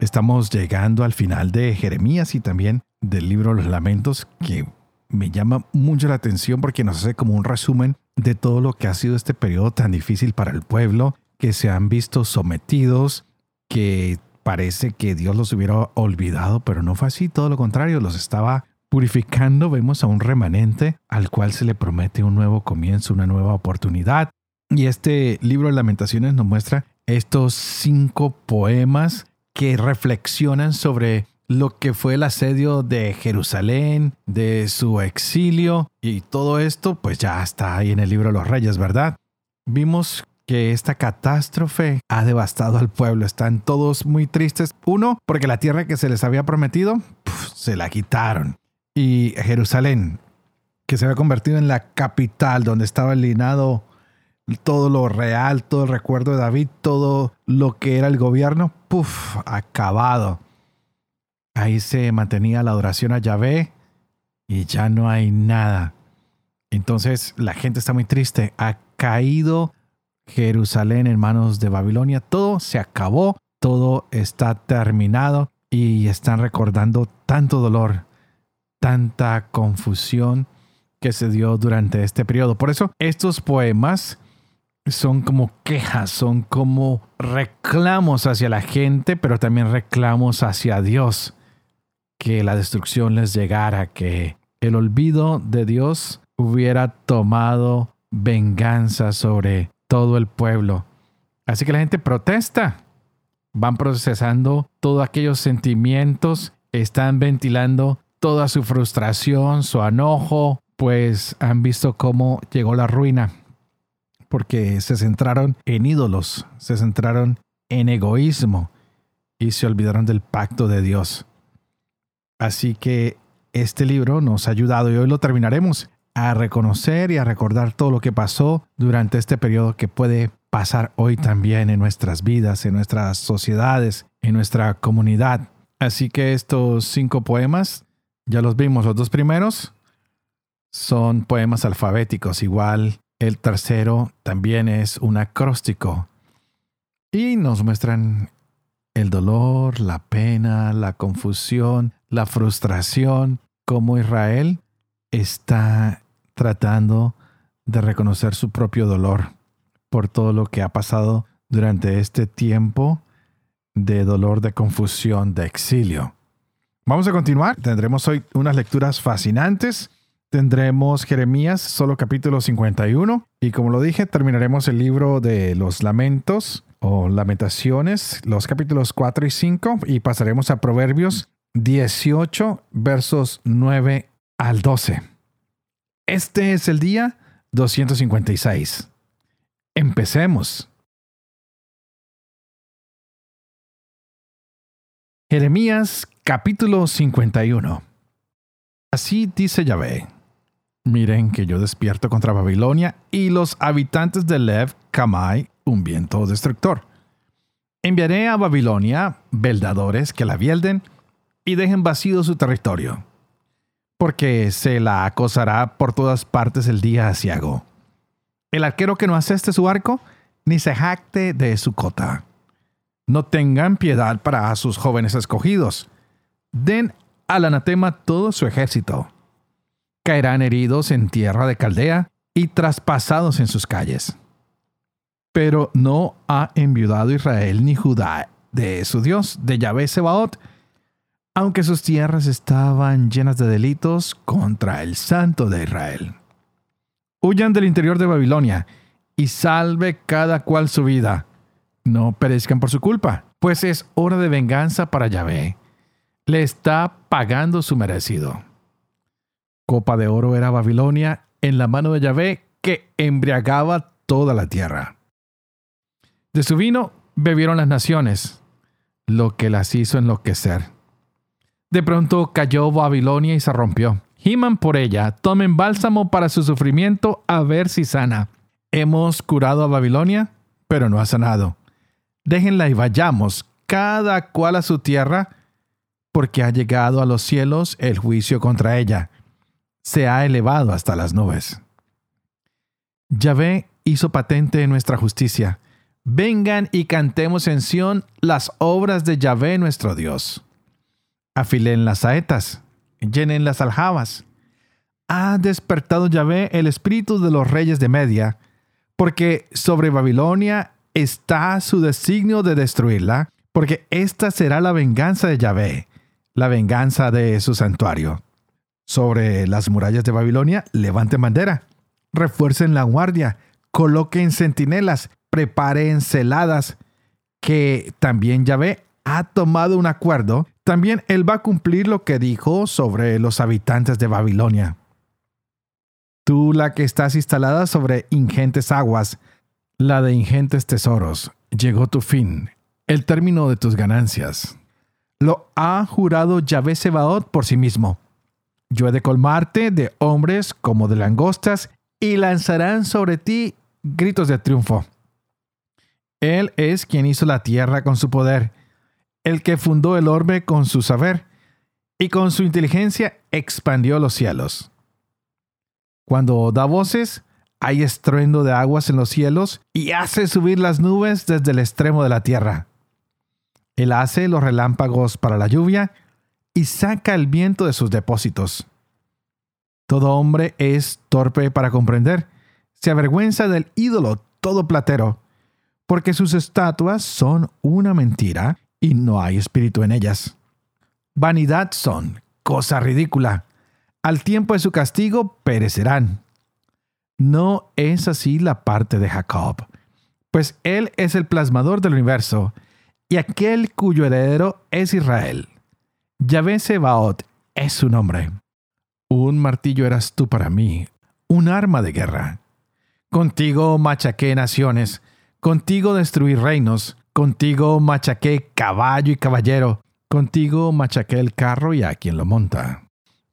Estamos llegando al final de Jeremías y también del libro Los Lamentos, que me llama mucho la atención porque nos hace como un resumen de todo lo que ha sido este periodo tan difícil para el pueblo, que se han visto sometidos, que parece que Dios los hubiera olvidado, pero no fue así, todo lo contrario, los estaba purificando. Vemos a un remanente al cual se le promete un nuevo comienzo, una nueva oportunidad. Y este libro de lamentaciones nos muestra estos cinco poemas que reflexionan sobre lo que fue el asedio de Jerusalén, de su exilio y todo esto, pues ya está ahí en el libro de los reyes, ¿verdad? Vimos que esta catástrofe ha devastado al pueblo. Están todos muy tristes. Uno, porque la tierra que se les había prometido, se la quitaron. Y Jerusalén, que se había convertido en la capital donde estaba el linado todo lo real, todo el recuerdo de David, todo lo que era el gobierno, puff, acabado. Ahí se mantenía la adoración a Yahvé y ya no hay nada. Entonces la gente está muy triste. Ha caído Jerusalén en manos de Babilonia. Todo se acabó, todo está terminado y están recordando tanto dolor, tanta confusión que se dio durante este periodo. Por eso estos poemas son como quejas, son como reclamos hacia la gente, pero también reclamos hacia Dios. Que la destrucción les llegara, que el olvido de Dios hubiera tomado venganza sobre todo el pueblo. Así que la gente protesta. Van procesando todos aquellos sentimientos, están ventilando toda su frustración, su enojo, pues han visto cómo llegó la ruina porque se centraron en ídolos, se centraron en egoísmo y se olvidaron del pacto de Dios. Así que este libro nos ha ayudado y hoy lo terminaremos a reconocer y a recordar todo lo que pasó durante este periodo que puede pasar hoy también en nuestras vidas, en nuestras sociedades, en nuestra comunidad. Así que estos cinco poemas, ya los vimos, los dos primeros son poemas alfabéticos, igual el tercero también es un acróstico y nos muestran el dolor, la pena, la confusión, la frustración, cómo Israel está tratando de reconocer su propio dolor por todo lo que ha pasado durante este tiempo de dolor, de confusión, de exilio. Vamos a continuar. Tendremos hoy unas lecturas fascinantes tendremos Jeremías, solo capítulo 51. Y como lo dije, terminaremos el libro de los lamentos o lamentaciones, los capítulos 4 y 5, y pasaremos a Proverbios 18, versos 9 al 12. Este es el día 256. Empecemos. Jeremías capítulo 51. Así dice Yahvé Miren que yo despierto contra Babilonia y los habitantes de Lev Kamai un viento destructor. Enviaré a Babilonia veldadores que la vielden y dejen vacío su territorio, porque se la acosará por todas partes el día asiago. El arquero que no aseste su arco, ni se jacte de su cota. No tengan piedad para sus jóvenes escogidos. Den al anatema todo su ejército caerán heridos en tierra de Caldea y traspasados en sus calles. Pero no ha enviudado Israel ni Judá de su Dios, de Yahvé Sebaot, aunque sus tierras estaban llenas de delitos contra el Santo de Israel. Huyan del interior de Babilonia y salve cada cual su vida. No perezcan por su culpa, pues es hora de venganza para Yahvé. Le está pagando su merecido. Copa de oro era Babilonia en la mano de Yahvé que embriagaba toda la tierra. De su vino bebieron las naciones, lo que las hizo enloquecer. De pronto cayó Babilonia y se rompió. Giman por ella, tomen bálsamo para su sufrimiento a ver si sana. Hemos curado a Babilonia, pero no ha sanado. Déjenla y vayamos, cada cual a su tierra, porque ha llegado a los cielos el juicio contra ella. Se ha elevado hasta las nubes. Yahvé hizo patente nuestra justicia. Vengan y cantemos en Sión las obras de Yahvé nuestro Dios. Afilen las saetas, llenen las aljabas. Ha despertado Yahvé el espíritu de los reyes de Media, porque sobre Babilonia está su designio de destruirla, porque esta será la venganza de Yahvé, la venganza de su santuario. Sobre las murallas de Babilonia, levanten bandera, refuercen la guardia, coloquen centinelas, preparen celadas, que también Yahvé ha tomado un acuerdo, también él va a cumplir lo que dijo sobre los habitantes de Babilonia. Tú la que estás instalada sobre ingentes aguas, la de ingentes tesoros, llegó tu fin, el término de tus ganancias. Lo ha jurado Yahvé Sebaot por sí mismo. Yo he de colmarte de hombres como de langostas y lanzarán sobre ti gritos de triunfo. Él es quien hizo la tierra con su poder, el que fundó el orbe con su saber, y con su inteligencia expandió los cielos. Cuando da voces, hay estruendo de aguas en los cielos y hace subir las nubes desde el extremo de la tierra. Él hace los relámpagos para la lluvia y saca el viento de sus depósitos. Todo hombre es torpe para comprender, se avergüenza del ídolo todo platero, porque sus estatuas son una mentira y no hay espíritu en ellas. Vanidad son, cosa ridícula. Al tiempo de su castigo perecerán. No es así la parte de Jacob, pues él es el plasmador del universo y aquel cuyo heredero es Israel. Yahvé Sebaot es su nombre. Un martillo eras tú para mí, un arma de guerra. Contigo machaqué naciones, contigo destruí reinos, contigo machaqué caballo y caballero, contigo machaqué el carro y a quien lo monta.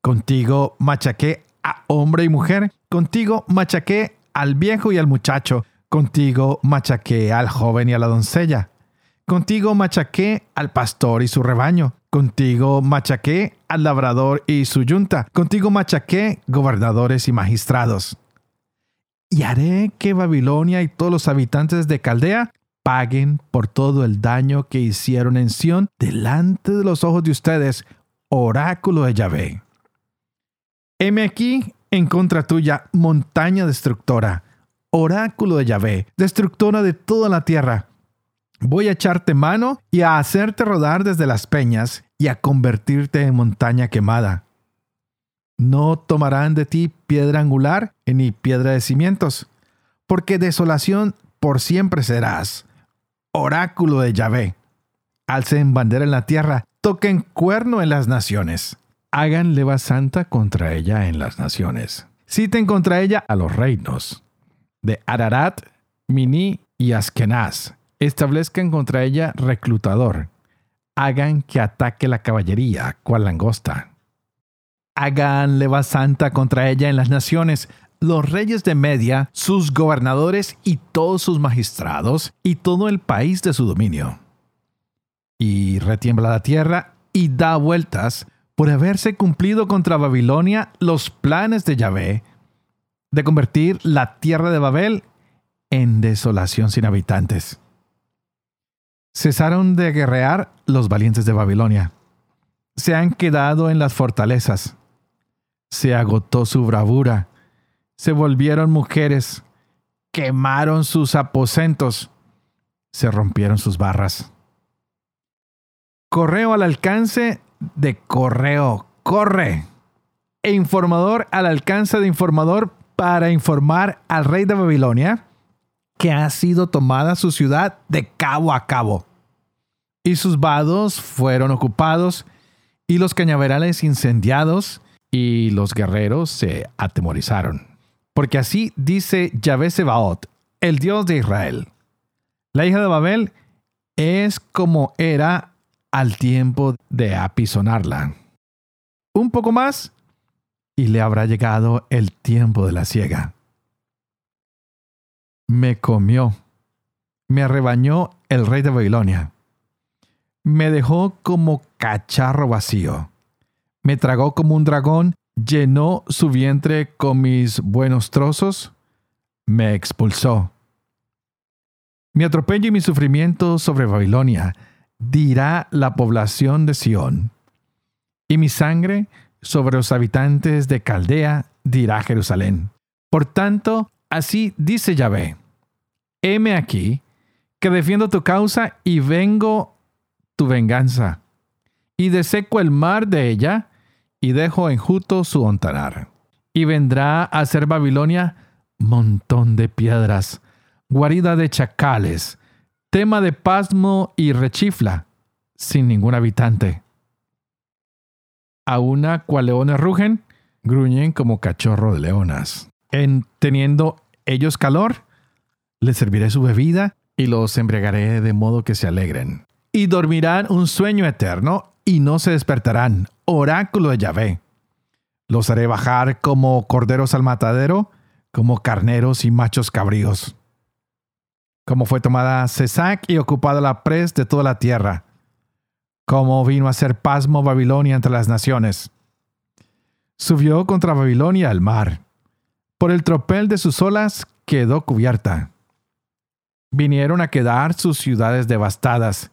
Contigo machaqué a hombre y mujer, contigo machaqué al viejo y al muchacho, contigo machaqué al joven y a la doncella. Contigo machaqué al pastor y su rebaño. Contigo machaqué al labrador y su yunta. Contigo machaqué gobernadores y magistrados y haré que Babilonia y todos los habitantes de Caldea paguen por todo el daño que hicieron en Sión delante de los ojos de ustedes, oráculo de Yahvé. Heme aquí en contra tuya, montaña destructora, oráculo de Yahvé, destructora de toda la tierra. Voy a echarte mano y a hacerte rodar desde las peñas y a convertirte en montaña quemada. No tomarán de ti piedra angular ni piedra de cimientos, porque desolación por siempre serás. Oráculo de Yahvé. Alcen bandera en la tierra, toquen cuerno en las naciones. Hagan leva santa contra ella en las naciones. Citen contra ella a los reinos de Ararat, Mini y Askenaz. Establezcan contra ella reclutador. Hagan que ataque la caballería, cual langosta hagan leva santa contra ella en las naciones, los reyes de Media, sus gobernadores y todos sus magistrados, y todo el país de su dominio. Y retiembla la tierra y da vueltas por haberse cumplido contra Babilonia los planes de Yahvé, de convertir la tierra de Babel en desolación sin habitantes. Cesaron de guerrear los valientes de Babilonia. Se han quedado en las fortalezas se agotó su bravura, se volvieron mujeres, quemaron sus aposentos, se rompieron sus barras. Correo al alcance de correo, corre. E informador al alcance de informador para informar al rey de Babilonia que ha sido tomada su ciudad de cabo a cabo. Y sus vados fueron ocupados y los cañaverales incendiados y los guerreros se atemorizaron. Porque así dice Yahvé Sebaot, el Dios de Israel. La hija de Babel es como era al tiempo de apisonarla. Un poco más y le habrá llegado el tiempo de la siega. Me comió, me arrebañó el rey de Babilonia. Me dejó como cacharro vacío. Me tragó como un dragón, llenó su vientre con mis buenos trozos, me expulsó. Mi atropello y mi sufrimiento sobre Babilonia dirá la población de Sión, y mi sangre sobre los habitantes de Caldea dirá Jerusalén. Por tanto, así dice Yahvé, heme aquí, que defiendo tu causa y vengo tu venganza, y deseco el mar de ella, y dejo enjuto su ontanar. Y vendrá a ser Babilonia montón de piedras, guarida de chacales, tema de pasmo y rechifla, sin ningún habitante. A una cual leones rugen, gruñen como cachorro de leonas. En teniendo ellos calor, les serviré su bebida y los embriagaré de modo que se alegren. Y dormirán un sueño eterno y no se despertarán. Oráculo de Yahvé. Los haré bajar como corderos al matadero, como carneros y machos cabríos. Como fue tomada Cesac y ocupada la pres de toda la tierra. Como vino a ser pasmo Babilonia entre las naciones. Subió contra Babilonia al mar. Por el tropel de sus olas quedó cubierta. Vinieron a quedar sus ciudades devastadas,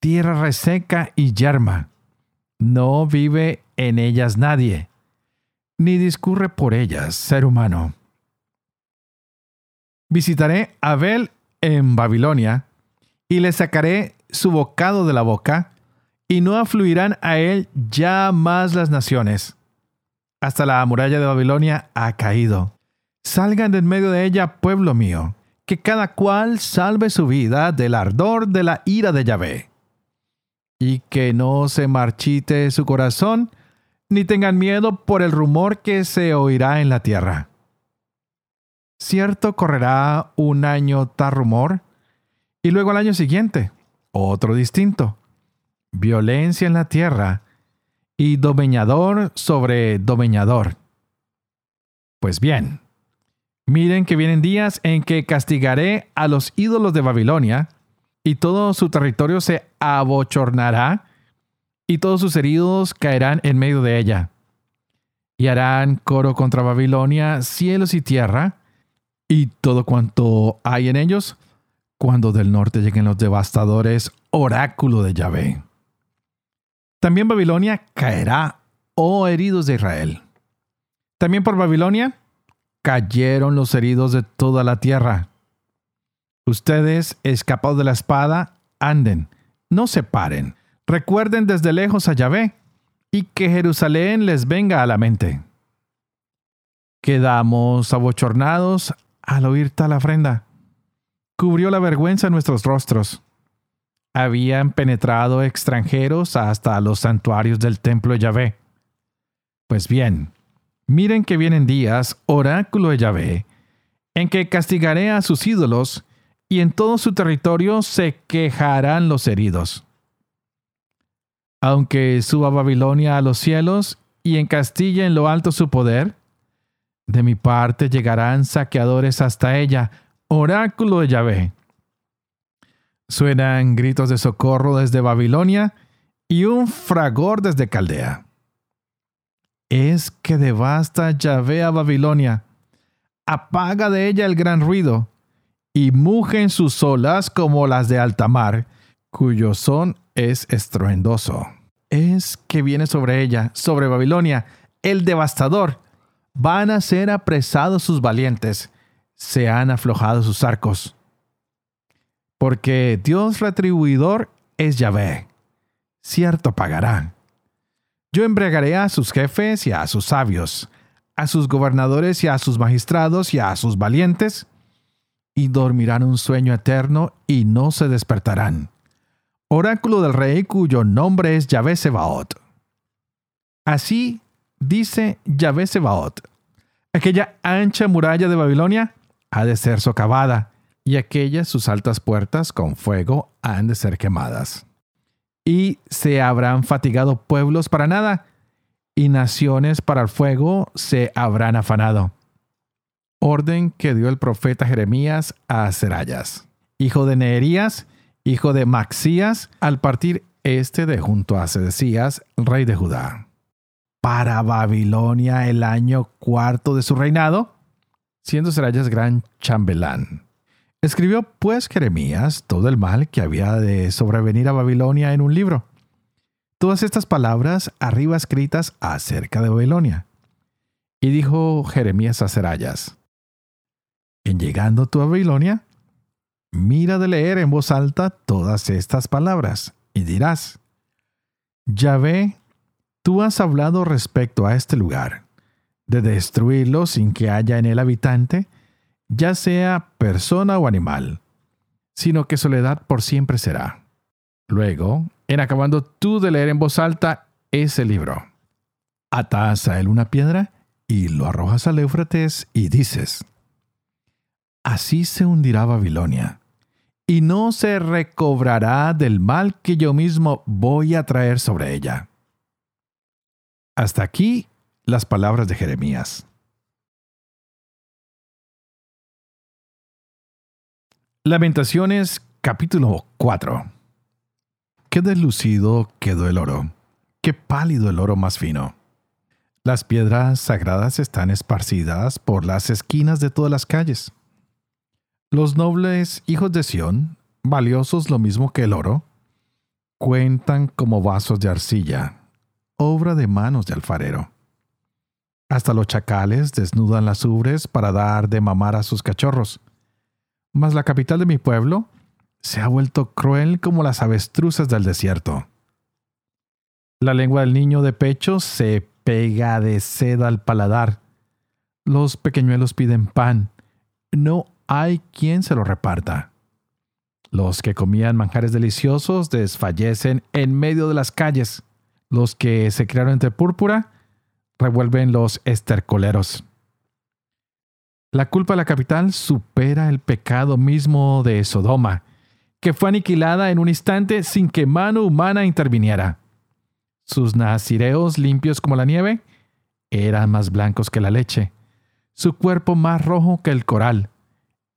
tierra reseca y yerma. No vive en ellas nadie, ni discurre por ellas ser humano. Visitaré a Abel en Babilonia, y le sacaré su bocado de la boca, y no afluirán a él ya más las naciones. Hasta la muralla de Babilonia ha caído. Salgan de en medio de ella, pueblo mío, que cada cual salve su vida del ardor de la ira de Yahvé. Y que no se marchite su corazón, ni tengan miedo por el rumor que se oirá en la tierra Cierto correrá un año tal rumor, y luego al año siguiente, otro distinto. Violencia en la tierra y domeñador sobre domeñador. Pues bien, miren que vienen días en que castigaré a los ídolos de Babilonia, y todo su territorio se abochornará, y todos sus heridos caerán en medio de ella. Y harán coro contra Babilonia cielos y tierra, y todo cuanto hay en ellos, cuando del norte lleguen los devastadores, oráculo de Yahvé. También Babilonia caerá, oh heridos de Israel. También por Babilonia cayeron los heridos de toda la tierra. Ustedes, escapados de la espada, anden, no se paren. Recuerden desde lejos a Yahvé y que Jerusalén les venga a la mente. Quedamos abochornados al oír tal ofrenda. Cubrió la vergüenza nuestros rostros. Habían penetrado extranjeros hasta los santuarios del templo de Yahvé. Pues bien, miren que vienen días, oráculo de Yahvé, en que castigaré a sus ídolos, y en todo su territorio se quejarán los heridos. Aunque suba Babilonia a los cielos y encastille en lo alto su poder, de mi parte llegarán saqueadores hasta ella, oráculo de Yahvé. Suenan gritos de socorro desde Babilonia y un fragor desde Caldea. Es que devasta Yahvé a Babilonia, apaga de ella el gran ruido, y mugen sus olas como las de alta mar, cuyo son es estruendoso. Es que viene sobre ella, sobre Babilonia, el devastador, Van a ser apresados sus valientes, se han aflojado sus arcos. Porque Dios retribuidor es Yahvé. Cierto pagará. Yo embriagaré a sus jefes y a sus sabios, a sus gobernadores y a sus magistrados y a sus valientes, y dormirán un sueño eterno y no se despertarán. Oráculo del rey cuyo nombre es Yahvé Sebaot. Así dice Yahvé Sebaot, aquella ancha muralla de Babilonia ha de ser socavada, y aquellas sus altas puertas con fuego han de ser quemadas. Y se habrán fatigado pueblos para nada, y naciones para el fuego se habrán afanado. Orden que dio el profeta Jeremías a Serayas, hijo de Neerías, hijo de Maxías, al partir este de junto a Sedecías, rey de Judá. Para Babilonia el año cuarto de su reinado, siendo Serayas gran chambelán. Escribió pues Jeremías todo el mal que había de sobrevenir a Babilonia en un libro. Todas estas palabras arriba escritas acerca de Babilonia. Y dijo Jeremías a Serayas, En llegando tú a Babilonia, mira de leer en voz alta todas estas palabras, y dirás, Yahvé, tú has hablado respecto a este lugar, de destruirlo sin que haya en él habitante, ya sea persona o animal, sino que soledad por siempre será. Luego, en acabando tú de leer en voz alta ese libro, atas a él una piedra y lo arrojas al Éufrates y dices, Así se hundirá Babilonia, y no se recobrará del mal que yo mismo voy a traer sobre ella. Hasta aquí las palabras de Jeremías. Lamentaciones capítulo 4 Qué deslucido quedó el oro, qué pálido el oro más fino. Las piedras sagradas están esparcidas por las esquinas de todas las calles. Los nobles hijos de Sión, valiosos lo mismo que el oro, cuentan como vasos de arcilla, obra de manos de alfarero. Hasta los chacales desnudan las ubres para dar de mamar a sus cachorros mas la capital de mi pueblo se ha vuelto cruel como las avestruces del desierto. La lengua del niño de pecho se pega de seda al paladar. Los pequeñuelos piden pan. No hay quien se lo reparta. Los que comían manjares deliciosos desfallecen en medio de las calles. Los que se criaron entre púrpura revuelven los estercoleros. La culpa de la capital supera el pecado mismo de Sodoma, que fue aniquilada en un instante sin que mano humana interviniera. Sus nazireos, limpios como la nieve, eran más blancos que la leche. Su cuerpo más rojo que el coral.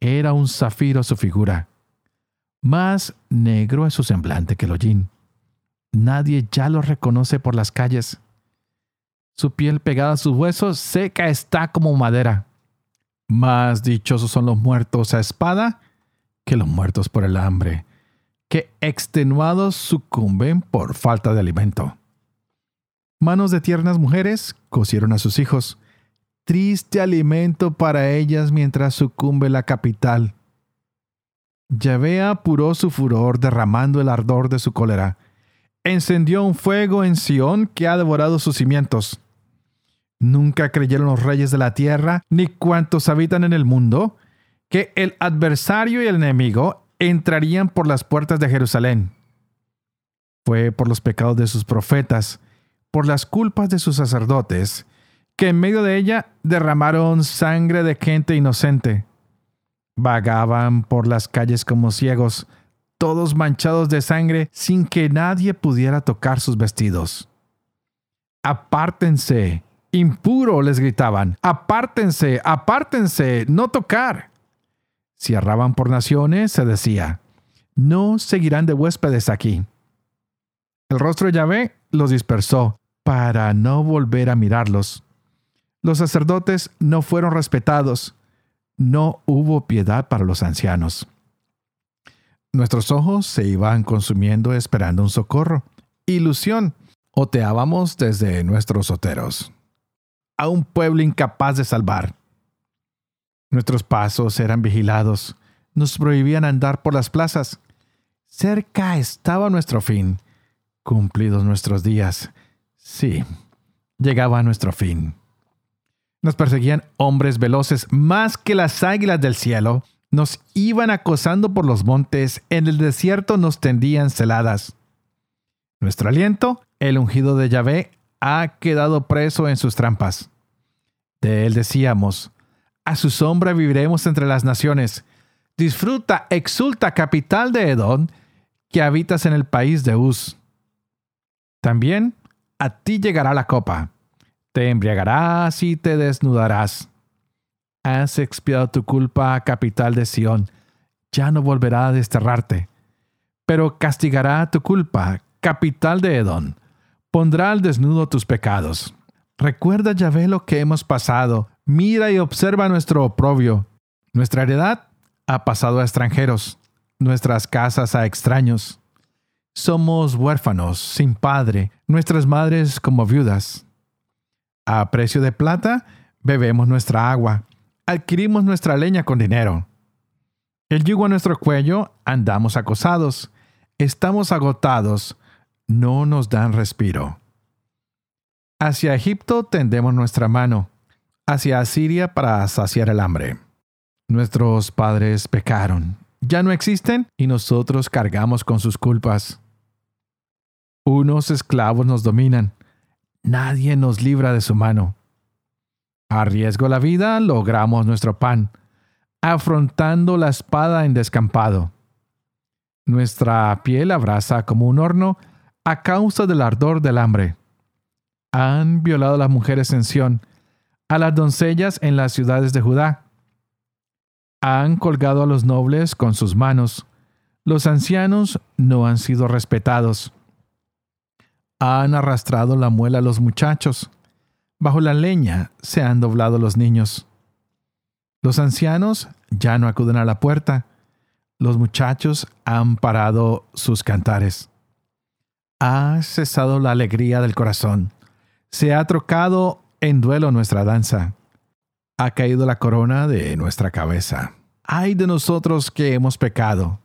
Era un zafiro su figura. Más negro es su semblante que el hollín. Nadie ya lo reconoce por las calles. Su piel pegada a sus huesos seca está como madera. Más dichosos son los muertos a espada que los muertos por el hambre, que extenuados sucumben por falta de alimento. Manos de tiernas mujeres cosieron a sus hijos, triste alimento para ellas mientras sucumbe la capital. Yahvé apuró su furor derramando el ardor de su cólera. Encendió un fuego en Sión que ha devorado sus cimientos. Nunca creyeron los reyes de la tierra, ni cuantos habitan en el mundo, que el adversario y el enemigo entrarían por las puertas de Jerusalén. Fue por los pecados de sus profetas, por las culpas de sus sacerdotes, que en medio de ella derramaron sangre de gente inocente. Vagaban por las calles como ciegos, todos manchados de sangre, sin que nadie pudiera tocar sus vestidos. Apártense, Impuro les gritaban, apártense, apártense, no tocar. Si erraban por naciones, se decía, no seguirán de huéspedes aquí. El rostro de Yahvé los dispersó para no volver a mirarlos. Los sacerdotes no fueron respetados. No hubo piedad para los ancianos. Nuestros ojos se iban consumiendo esperando un socorro. Ilusión. Oteábamos desde nuestros oteros a un pueblo incapaz de salvar. Nuestros pasos eran vigilados, nos prohibían andar por las plazas. Cerca estaba nuestro fin, cumplidos nuestros días. Sí, llegaba nuestro fin. Nos perseguían hombres veloces más que las águilas del cielo. Nos iban acosando por los montes, en el desierto nos tendían celadas. Nuestro aliento, el ungido de Yahvé, ha quedado preso en sus trampas. De él decíamos, a su sombra viviremos entre las naciones. Disfruta, exulta, capital de Edom, que habitas en el país de Uz. También a ti llegará la copa. Te embriagarás y te desnudarás. Has expiado tu culpa, capital de Sión. Ya no volverá a desterrarte. Pero castigará tu culpa, capital de Edom. Pondrá al desnudo tus pecados. Recuerda, Yahvé, lo que hemos pasado. Mira y observa nuestro oprobio. Nuestra heredad ha pasado a extranjeros, nuestras casas a extraños. Somos huérfanos, sin padre, nuestras madres como viudas. A precio de plata, bebemos nuestra agua, adquirimos nuestra leña con dinero. El yugo a nuestro cuello, andamos acosados, estamos agotados, no nos dan respiro. Hacia Egipto tendemos nuestra mano, hacia Asiria para saciar el hambre. Nuestros padres pecaron, ya no existen y nosotros cargamos con sus culpas. Unos esclavos nos dominan, nadie nos libra de su mano. A riesgo la vida logramos nuestro pan, afrontando la espada en descampado. Nuestra piel abraza como un horno a causa del ardor del hambre. Han violado a las mujeres en Sión, a las doncellas en las ciudades de Judá han colgado a los nobles con sus manos. Los ancianos no han sido respetados. Han arrastrado la muela a los muchachos. Bajo la leña se han doblado los niños. Los ancianos ya no acuden a la puerta. Los muchachos han parado sus cantares. Ha cesado la alegría del corazón. Se ha trocado en duelo nuestra danza ha caído la corona de nuestra cabeza. Ay de nosotros que hemos pecado.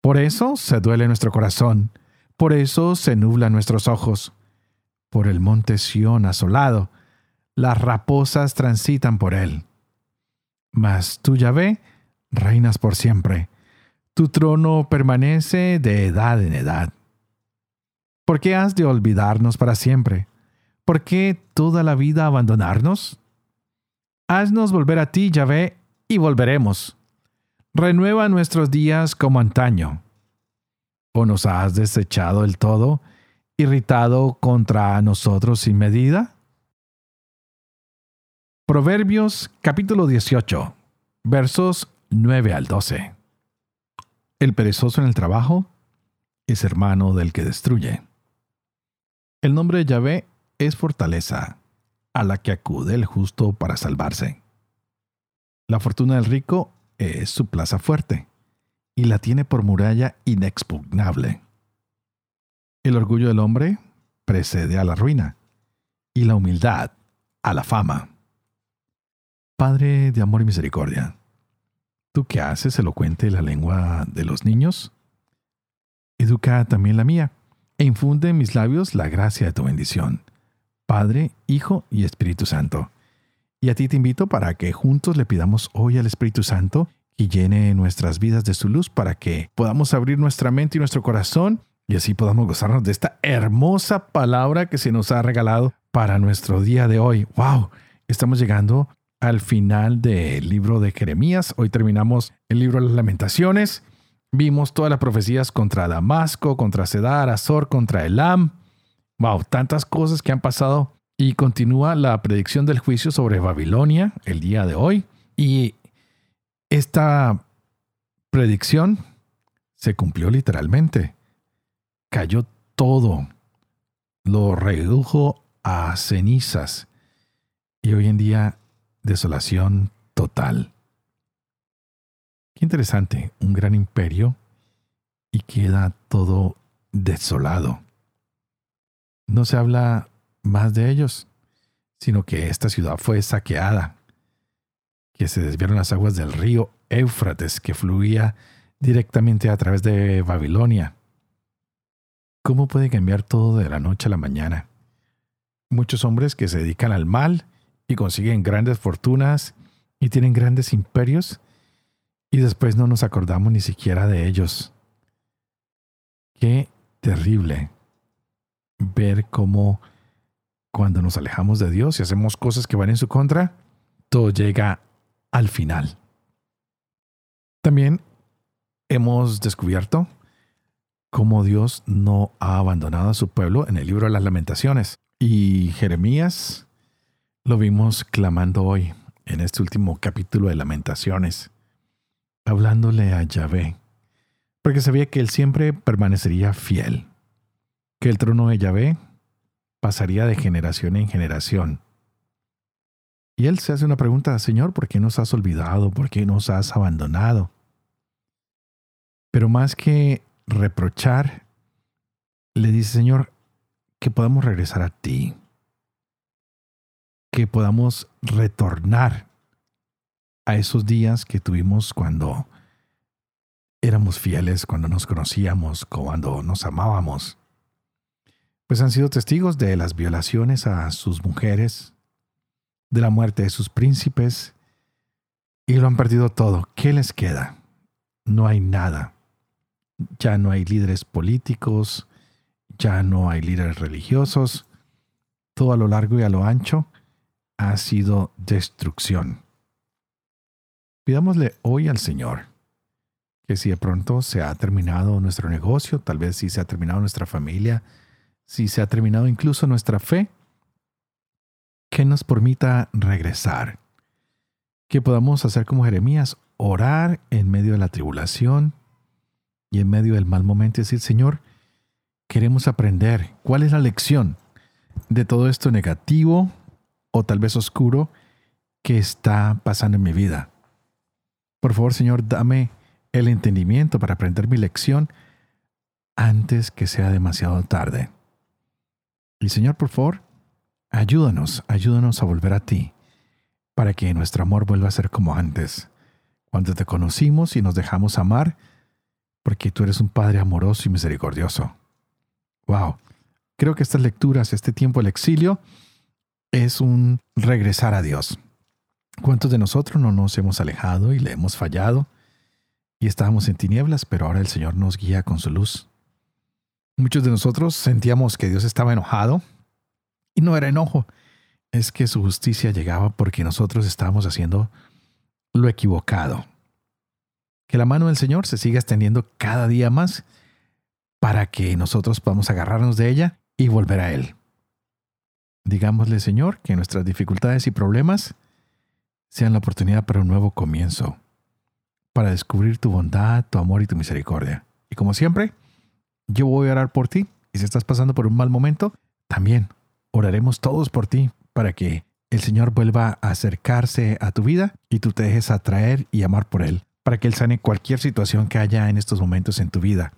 Por eso se duele nuestro corazón, por eso se nublan nuestros ojos. Por el monte Sión asolado, las raposas transitan por él. Mas tú, Yahvé, reinas por siempre. Tu trono permanece de edad en edad. ¿Por qué has de olvidarnos para siempre? ¿Por qué toda la vida abandonarnos? Haznos volver a ti, Yahvé, y volveremos. Renueva nuestros días como antaño. ¿O nos has desechado del todo, irritado contra nosotros sin medida? Proverbios capítulo 18, versos 9 al 12. El perezoso en el trabajo es hermano del que destruye. El nombre de Yahvé es fortaleza a la que acude el justo para salvarse. La fortuna del rico es su plaza fuerte, y la tiene por muralla inexpugnable. El orgullo del hombre precede a la ruina, y la humildad a la fama. Padre de amor y misericordia, ¿tú qué haces elocuente la lengua de los niños? Educa también la mía, e infunde en mis labios la gracia de tu bendición Padre, Hijo y Espíritu Santo. Y a ti te invito para que juntos le pidamos hoy al Espíritu Santo y llene nuestras vidas de su luz para que podamos abrir nuestra mente y nuestro corazón y así podamos gozarnos de esta hermosa palabra que se nos ha regalado para nuestro día de hoy. ¡Wow! Estamos llegando al final del libro de Jeremías. Hoy terminamos el libro de las lamentaciones. Vimos todas las profecías contra Damasco, contra Cedar, Azor, contra Elam. Wow, tantas cosas que han pasado. Y continúa la predicción del juicio sobre Babilonia el día de hoy. Y esta predicción se cumplió literalmente. Cayó todo. Lo redujo a cenizas. Y hoy en día, desolación total. Qué interesante, un gran imperio y queda todo desolado no se habla más de ellos, sino que esta ciudad fue saqueada, que se desviaron las aguas del río Éufrates que fluía directamente a través de Babilonia. ¿Cómo puede cambiar todo de la noche a la mañana? Muchos hombres que se dedican al mal y consiguen grandes fortunas y tienen grandes imperios y después no nos acordamos ni siquiera de ellos. Qué terrible ver cómo cuando nos alejamos de Dios y hacemos cosas que van en su contra, todo llega al final. También hemos descubierto cómo Dios no ha abandonado a su pueblo en el libro de las lamentaciones. Y Jeremías lo vimos clamando hoy en este último capítulo de Lamentaciones, hablándole a Yahvé, porque sabía que él siempre permanecería fiel, que el trono de Yahvé pasaría de generación en generación. Y él se hace una pregunta, Señor, ¿por qué nos has olvidado? ¿Por qué nos has abandonado? Pero más que reprochar, le dice, Señor, que podamos regresar a ti, que podamos retornar a esos días que tuvimos cuando éramos fieles, cuando nos conocíamos, cuando nos amábamos. Pues han sido testigos de las violaciones a sus mujeres, de la muerte de sus príncipes, y lo han perdido todo. ¿Qué les queda? No hay nada. Ya no hay líderes políticos, ya no hay líderes religiosos. Todo a lo largo y a lo ancho ha sido destrucción. Pidámosle hoy al Señor que si de pronto se ha terminado nuestro negocio, tal vez si se ha terminado nuestra familia, si se ha terminado incluso nuestra fe, que nos permita regresar, que podamos hacer como Jeremías, orar en medio de la tribulación y en medio del mal momento y decir, Señor, queremos aprender cuál es la lección de todo esto negativo o tal vez oscuro que está pasando en mi vida. Por favor, Señor, dame el entendimiento para aprender mi lección antes que sea demasiado tarde. Y Señor, por favor, ayúdanos, ayúdanos a volver a ti, para que nuestro amor vuelva a ser como antes, cuando te conocimos y nos dejamos amar, porque tú eres un Padre amoroso y misericordioso. Wow. Creo que estas lecturas, este tiempo del exilio, es un regresar a Dios. ¿Cuántos de nosotros no nos hemos alejado y le hemos fallado? Y estábamos en tinieblas, pero ahora el Señor nos guía con su luz. Muchos de nosotros sentíamos que Dios estaba enojado y no era enojo, es que su justicia llegaba porque nosotros estábamos haciendo lo equivocado. Que la mano del Señor se siga extendiendo cada día más para que nosotros podamos agarrarnos de ella y volver a Él. Digámosle, Señor, que nuestras dificultades y problemas sean la oportunidad para un nuevo comienzo, para descubrir tu bondad, tu amor y tu misericordia. Y como siempre, yo voy a orar por ti. Y si estás pasando por un mal momento, también oraremos todos por ti para que el Señor vuelva a acercarse a tu vida y tú te dejes atraer y amar por Él, para que Él sane cualquier situación que haya en estos momentos en tu vida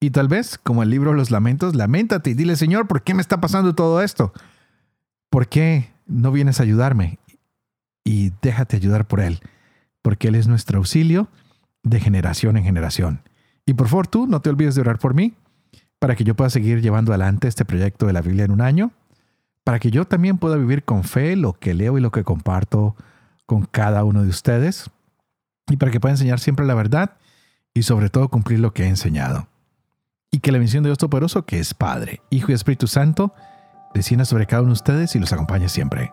y tal vez, como el libro los lamentos, lamentate y dile, Señor, ¿por qué me está pasando todo esto? ¿Por qué no vienes a ayudarme? Y déjate ayudar por Él, porque Él es nuestro auxilio de generación en generación. Y por favor, tú no te olvides de orar por mí, para que yo pueda seguir llevando adelante este proyecto de la Biblia en un año, para que yo también pueda vivir con fe lo que leo y lo que comparto con cada uno de ustedes, y para que pueda enseñar siempre la verdad y sobre todo cumplir lo que he enseñado y que la bendición de Dios Todopoderoso, que es Padre, Hijo y Espíritu Santo, descienda sobre cada uno de ustedes y los acompañe siempre.